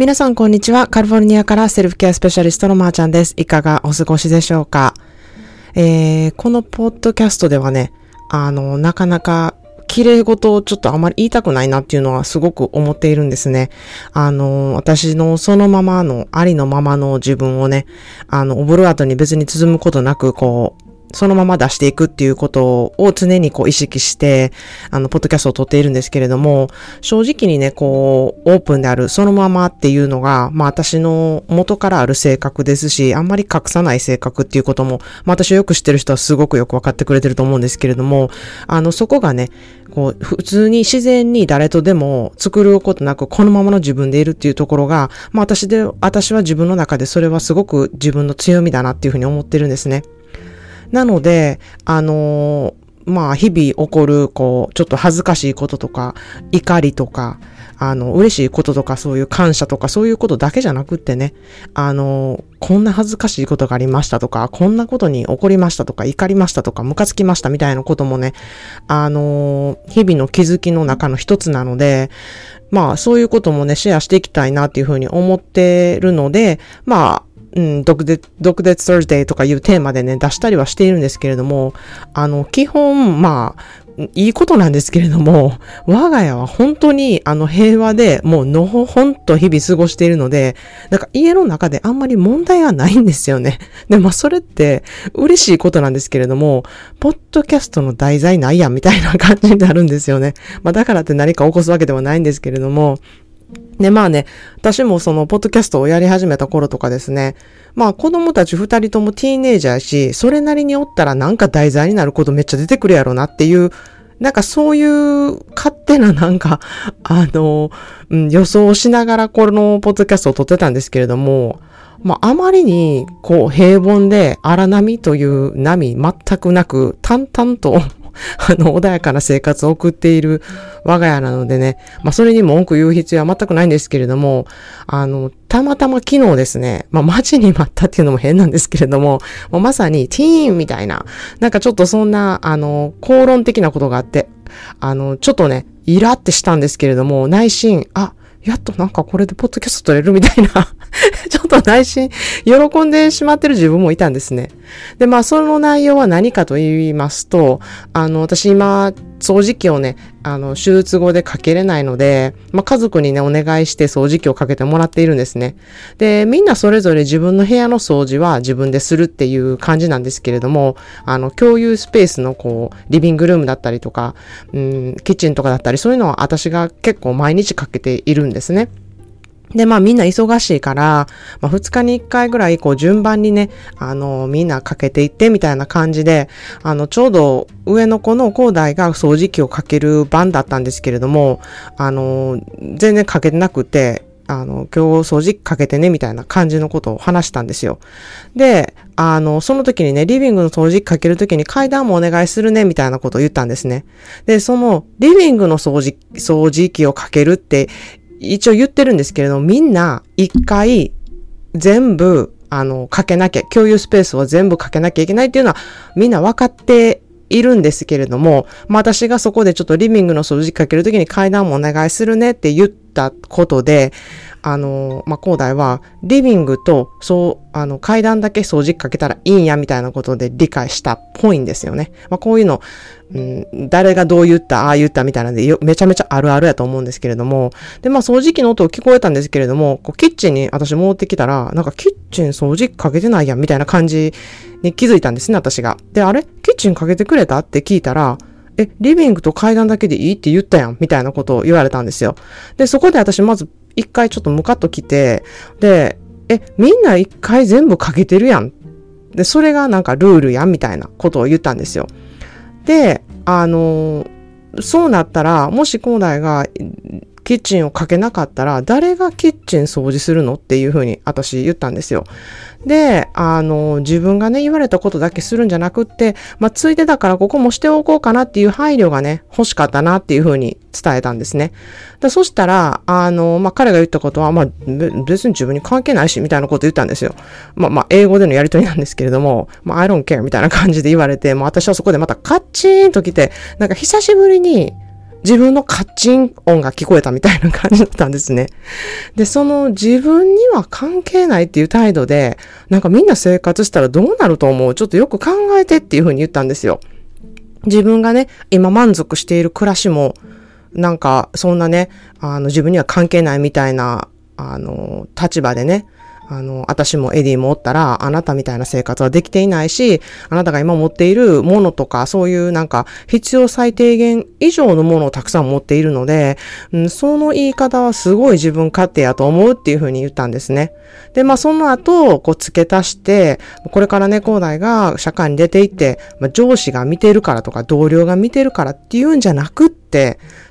皆さん、こんにちは。カリフォルニアからセルフケアスペシャリストのまーちゃんです。いかがお過ごしでしょうか？えー、このポッドキャストではね、あの、なかなか綺麗事をちょっとあまり言いたくないなっていうのはすごく思っているんですね。あの、私のそのままの、ありのままの自分をね、あの、オブルアートに別に包むことなく、こう、そのまま出していくっていうことを常にこう意識して、あの、ポッドキャストを撮っているんですけれども、正直にね、こう、オープンであるそのままっていうのが、まあ私の元からある性格ですし、あんまり隠さない性格っていうことも、まあ私をよく知ってる人はすごくよくわかってくれてると思うんですけれども、あの、そこがね、こう、普通に自然に誰とでも作ることなく、このままの自分でいるっていうところが、まあ私で、私は自分の中でそれはすごく自分の強みだなっていうふうに思ってるんですね。なので、あのー、まあ、日々起こる、こう、ちょっと恥ずかしいこととか、怒りとか、あの、嬉しいこととか、そういう感謝とか、そういうことだけじゃなくってね、あの、こんな恥ずかしいことがありましたとか、こんなことに怒りましたとか、怒りましたとか、ムカつきましたみたいなこともね、あの、日々の気づきの中の一つなので、まあ、そういうこともね、シェアしていきたいなっていうふうに思ってるので、まあ、うん、毒舌、毒舌 Thursday とかいうテーマでね、出したりはしているんですけれども、あの、基本、まあ、いいことなんですけれども、我が家は本当にあの平和でもうのほほんと日々過ごしているので、なんか家の中であんまり問題がないんですよね。で、まあそれって嬉しいことなんですけれども、ポッドキャストの題材ないやんみたいな感じになるんですよね。まあだからって何か起こすわけではないんですけれども、で、まあね、私もその、ポッドキャストをやり始めた頃とかですね、まあ子供たち二人ともティーネイジャーし、それなりにおったらなんか題材になることめっちゃ出てくるやろなっていう、なんかそういう勝手ななんか、あの、うん、予想をしながらこのポッドキャストを撮ってたんですけれども、まあ、あまりに、こう、平凡で荒波という波全くなく、淡々とあの、穏やかな生活を送っている我が家なのでね、まあ、それにも文句言う必要は全くないんですけれども、あの、たまたま昨日ですね、まあ、待ちに待ったっていうのも変なんですけれども、もうまさにティーンみたいな、なんかちょっとそんな、あの、口論的なことがあって、あの、ちょっとね、イラってしたんですけれども、内心、あ、やっとなんかこれでポッドキャスト撮れるみたいな ちょっと内心喜んでしまってる自分もいたんですね。で、まあその内容は何かと言いますと、あの、私今、掃除機をね、あの、手術後でかけれないので、まあ、家族にね、お願いして掃除機をかけてもらっているんですね。で、みんなそれぞれ自分の部屋の掃除は自分でするっていう感じなんですけれども、あの、共有スペースのこう、リビングルームだったりとか、うん、キッチンとかだったり、そういうのは私が結構毎日かけているんですね。で、まあみんな忙しいから、まあ2日に1回ぐらいこう順番にね、あの、みんなかけていってみたいな感じで、あの、ちょうど上の子の高台が掃除機をかける番だったんですけれども、あの、全然かけてなくて、あの、今日掃除機かけてね、みたいな感じのことを話したんですよ。で、あの、その時にね、リビングの掃除機かける時に階段もお願いするね、みたいなことを言ったんですね。で、その、リビングの掃除、掃除機をかけるって一応言ってるんですけれども、みんな一回全部、あの、かけなきゃ、共有スペースを全部かけなきゃいけないっていうのはみんな分かっているんですけれども、まあ私がそこでちょっとリビングの掃除機かけるときに階段もお願いするねって言ったことで、あの、まあ、広大は、リビングと、そう、あの、階段だけ掃除機かけたらいいんや、みたいなことで理解したっぽいんですよね。まあ、こういうの、うん、誰がどう言った、ああ言ったみたいなんで、めちゃめちゃあるあるやと思うんですけれども、で、まあ、掃除機の音を聞こえたんですけれども、こうキッチンに私戻ってきたら、なんかキッチン掃除機かけてないやん、みたいな感じに気づいたんですね、私が。で、あれ？キッチンかけてくれた？って聞いたら、え、リビングと階段だけでいいって言ったやんみたいなことを言われたんですよ。で、そこで私まず一回ちょっとムカッと来て、で、え、みんな一回全部かけてるやん。で、それがなんかルールやんみたいなことを言ったんですよ。で、あの、そうなったら、もし恒大がキッチンをかけなかったら、誰がキッチン掃除するのっていうふうに私言ったんですよ。で、あの、自分がね、言われたことだけするんじゃなくって、まあ、ついでだからここもしておこうかなっていう配慮がね、欲しかったなっていうふうに伝えたんですね。でそしたら、あの、まあ、彼が言ったことは、まあ、別に自分に関係ないし、みたいなこと言ったんですよ。まあ、まあ、英語でのやりとりなんですけれども、まあ、I don't care みたいな感じで言われて、もう私はそこでまたカッチーンと来て、なんか久しぶりに、自分のカッチン音が聞こえたみたいな感じだったんですね。で、その自分には関係ないっていう態度で、なんかみんな生活したらどうなると思う？ちょっとよく考えてっていうふうに言ったんですよ。自分がね、今満足している暮らしも、なんかそんなね、あの自分には関係ないみたいな、あの、立場でね、あの、私もエディもおったら、あなたみたいな生活はできていないし、あなたが今持っているものとか、そういうなんか、必要最低限以上のものをたくさん持っているので、うん、その言い方はすごい自分勝手やと思うっていうふうに言ったんですね。で、まあ、その後、こう、付け足して、これからね、高大が社会に出ていって、まあ、上司が見てるからとか、同僚が見てるからっていうんじゃなくって、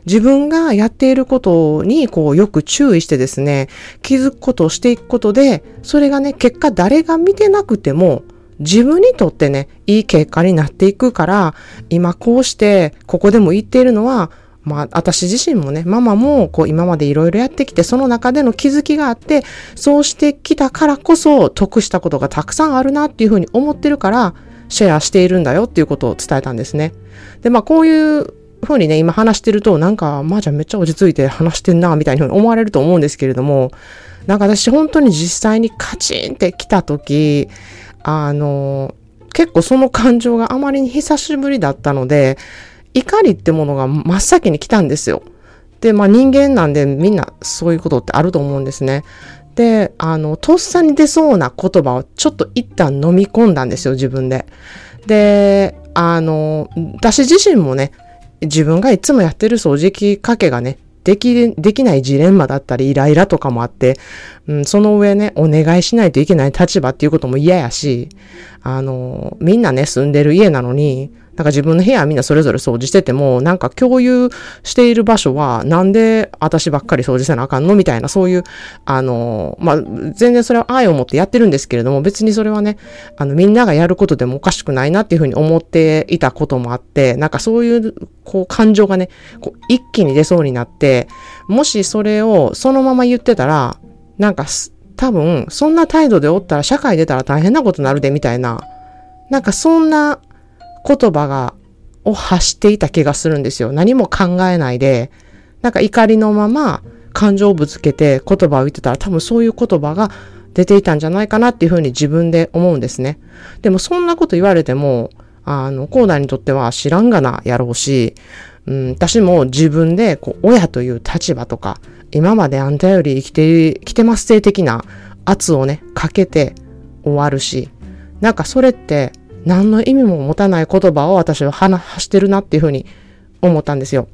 自分がやっていることにこうよく注意してですね、気づくことをしていくことで、それがね、結果誰が見てなくても、自分にとってね、いい結果になっていくから、今こうして、ここでも言っているのは、まあ、私自身もね、ママも、こう、今までいろいろやってきて、その中での気づきがあって、そうしてきたからこそ、得したことがたくさんあるなっていうふうに思ってるから、シェアしているんだよっていうことを伝えたんですね。で、まあ、こういうふうにね、今話してると、なんか、まあじゃあめっちゃ落ち着いて話してんな、みたいに思われると思うんですけれども、なんか私本当に実際にカチンって来た時、あの、結構その感情があまりに久しぶりだったので、怒りってものが真っ先に来たんですよ。で、まあ人間なんでみんなそういうことってあると思うんですね。で、あの、とっさに出そうな言葉をちょっと一旦飲み込んだんですよ、自分で。で、あの、私自身もね、自分がいつもやってる掃除機かけがね、でき、できないジレンマだったり、イライラとかもあって、うん、その上ね、お願いしないといけない立場っていうことも嫌やし、あの、みんなね、住んでる家なのに、なんか自分の部屋みんなそれぞれ掃除してても、なんか共有している場所は、なんで私ばっかり掃除せなあかんのみたいな、そういう、あの、まあ、全然それは愛を持ってやってるんですけれども、別にそれはね、あの、みんながやることでもおかしくないなっていうふうに思っていたこともあって、なんかそういう、こう、感情がね、こう、一気に出そうになって、もしそれをそのまま言ってたら、なんか、多分、そんな態度でおったら社会出たら大変なことになるで、みたいな、なんかそんな言葉が、を発していた気がするんですよ。何も考えないで、なんか怒りのまま感情をぶつけて言葉を言ってたら多分そういう言葉が出ていたんじゃないかなっていうふうに自分で思うんですね。でもそんなこと言われても、あの、コーダにとっては知らんがなやろうし、うん、私も自分でこう親という立場とか、今まであんたより生きて、生きてます性的な圧をね、かけて終わるし、なんかそれって何の意味も持たない言葉を私は話してるなっていうふうに思ったんですよ。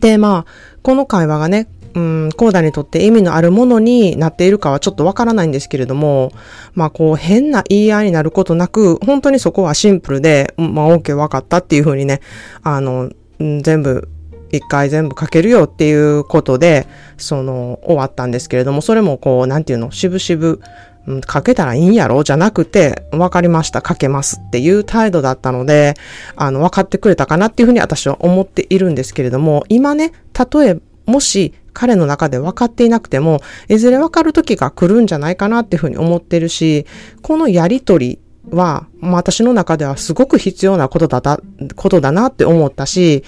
で、まあ、この会話がね、うん、コーダにとって意味のあるものになっているかはちょっとわからないんですけれども、まあこう変な言い合いになることなく、本当にそこはシンプルで、まあ OK 分かったっていうふうにね、あの、全部一回全部書けるよっていうことで、その、終わったんですけれども、それもこう、なんていうの、しぶしぶ、うん、かけたらいいんやろ？じゃなくて、わかりました、かけますっていう態度だったので、あの、分かってくれたかなっていうふうに私は思っているんですけれども、今ね、例え、もし彼の中で分かっていなくても、いずれ分かる時が来るんじゃないかなっていうふうに思ってるし、このやりとりは、まあ、私の中ではすごく必要なことだった、ことだなって思ったし、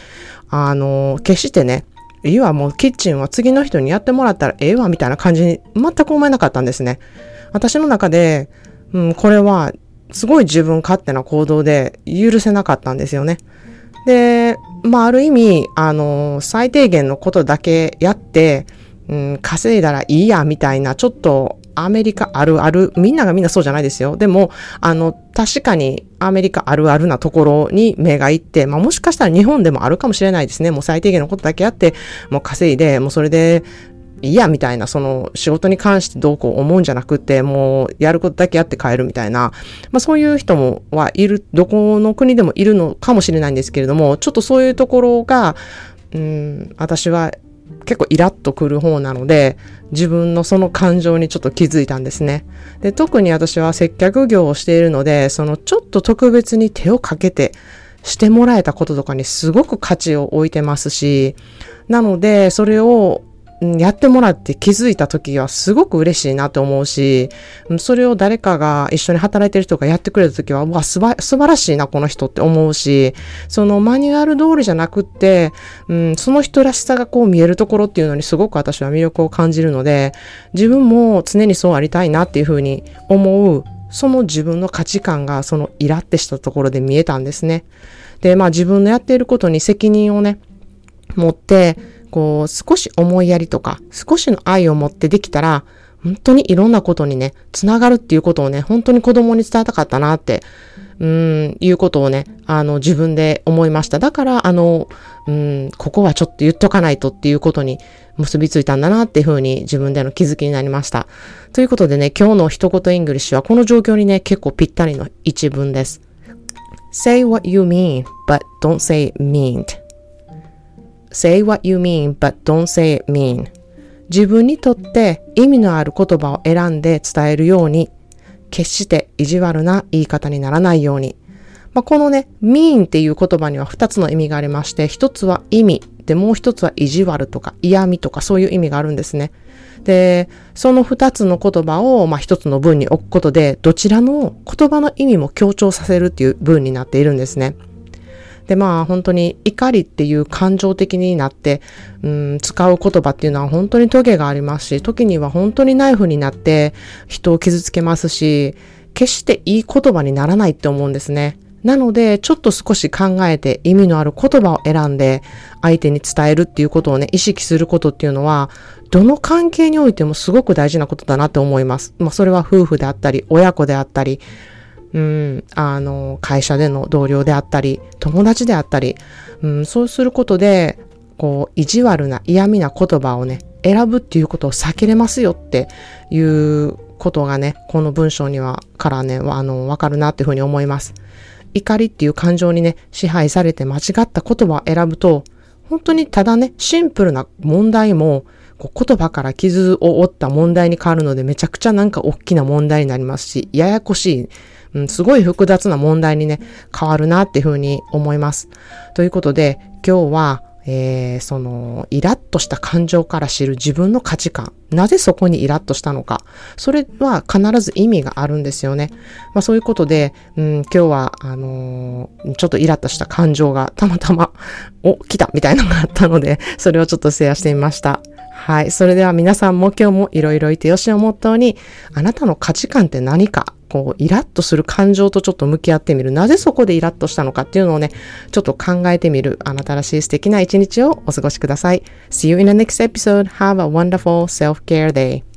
あの、決してね、いいわ、もうキッチンは次の人にやってもらったらええわ、みたいな感じに全く思えなかったんですね。私の中で、うん、これはすごい自分勝手な行動で許せなかったんですよね。で、まあ、ある意味、あの、最低限のことだけやって、うん、稼いだらいいや、みたいな、ちょっとアメリカあるある、みんながみんなそうじゃないですよ。でも、あの、確かにアメリカあるあるなところに目がいって、まあもしかしたら日本でもあるかもしれないですね。もう最低限のことだけやって、もう稼いで、もうそれで、いや、みたいな、その仕事に関してどうこう思うんじゃなくて、もうやることだけやって帰るみたいな、まあそういう人もはいる、どこの国でもいるのかもしれないんですけれども、ちょっとそういうところが、うん、私は結構イラッとくる方なので、自分のその感情にちょっと気づいたんですね。で、特に私は接客業をしているので、そのちょっと特別に手をかけてしてもらえたこととかにすごく価値を置いてますし、なので、それをやってもらって気づいた時はすごく嬉しいなと思うし、それを誰かが一緒に働いてる人がやってくれた時は、うわ、素晴らしいな、この人って思うし、そのマニュアル通りじゃなくって、うん、その人らしさがこう見えるところっていうのにすごく私は魅力を感じるので、自分も常にそうありたいなっていうふうに思う、その自分の価値観がそのイラってしたところで見えたんですね。で、まあ自分のやっていることに責任をね、持って、こう、少し思いやりとか、少しの愛を持ってできたら、本当にいろんなことにね、つながるっていうことをね、本当に子供に伝えたかったなって、うん、いうことをね、あの、自分で思いました。だから、あの、うん、ここはちょっと言っとかないとっていうことに結びついたんだなっていうふうに自分での気づきになりました。ということでね、今日の一言 English はこの状況にね、結構ぴったりの一文です。Say what you mean, but don't say mean. Say what you mean, but don't say it mean. 自分にとって意味のある言葉を選んで伝えるように、決して意地悪な言い方にならないように。まあ、このね、mean っていう言葉には二つの意味がありまして、一つは意味、で、もう一つは意地悪とか嫌味とかそういう意味があるんですね。で、その二つの言葉を、まあ、一つの文に置くことで、どちらの言葉の意味も強調させるっていう文になっているんですね。で、まあ本当に怒りっていう感情的になって、うん、使う言葉っていうのは本当にトゲがありますし、時には本当にナイフになって人を傷つけますし、決していい言葉にならないって思うんですね。なので、ちょっと少し考えて意味のある言葉を選んで相手に伝えるっていうことをね、意識することっていうのは、どの関係においてもすごく大事なことだなって思います。まあ、それは夫婦であったり、親子であったり、うん、あの、会社での同僚であったり、友達であったり、うん、そうすることで、こう、意地悪な嫌味な言葉をね、選ぶっていうことを避けれますよっていうことがね、この文章には、からね、あの、わかるなっていうふうに思います。怒りっていう感情にね、支配されて間違った言葉を選ぶと、本当にただね、シンプルな問題も、言葉から傷を負った問題に変わるので、めちゃくちゃなんか大きな問題になりますし、ややこしいうん、すごい複雑な問題にね、変わるなっていうふうに思います。ということで、今日は、えー、その、イラッとした感情から知る自分の価値観。なぜそこにイラッとしたのか。それは必ず意味があるんですよね。まあそういうことで、うん、今日は、あのー、ちょっとイラッとした感情がたまたま、お、来たみたいなのがあったので、それをちょっとシェアしてみました。はい。それでは皆さんも今日もいろいろいてよしをモットーに、あなたの価値観って何かこう、イラッとする感情とちょっと向き合ってみる。なぜそこでイラッとしたのかっていうのをね、ちょっと考えてみる。あなたらしい素敵な一日をお過ごしください。See you in the next episode. Have a wonderful self-care day.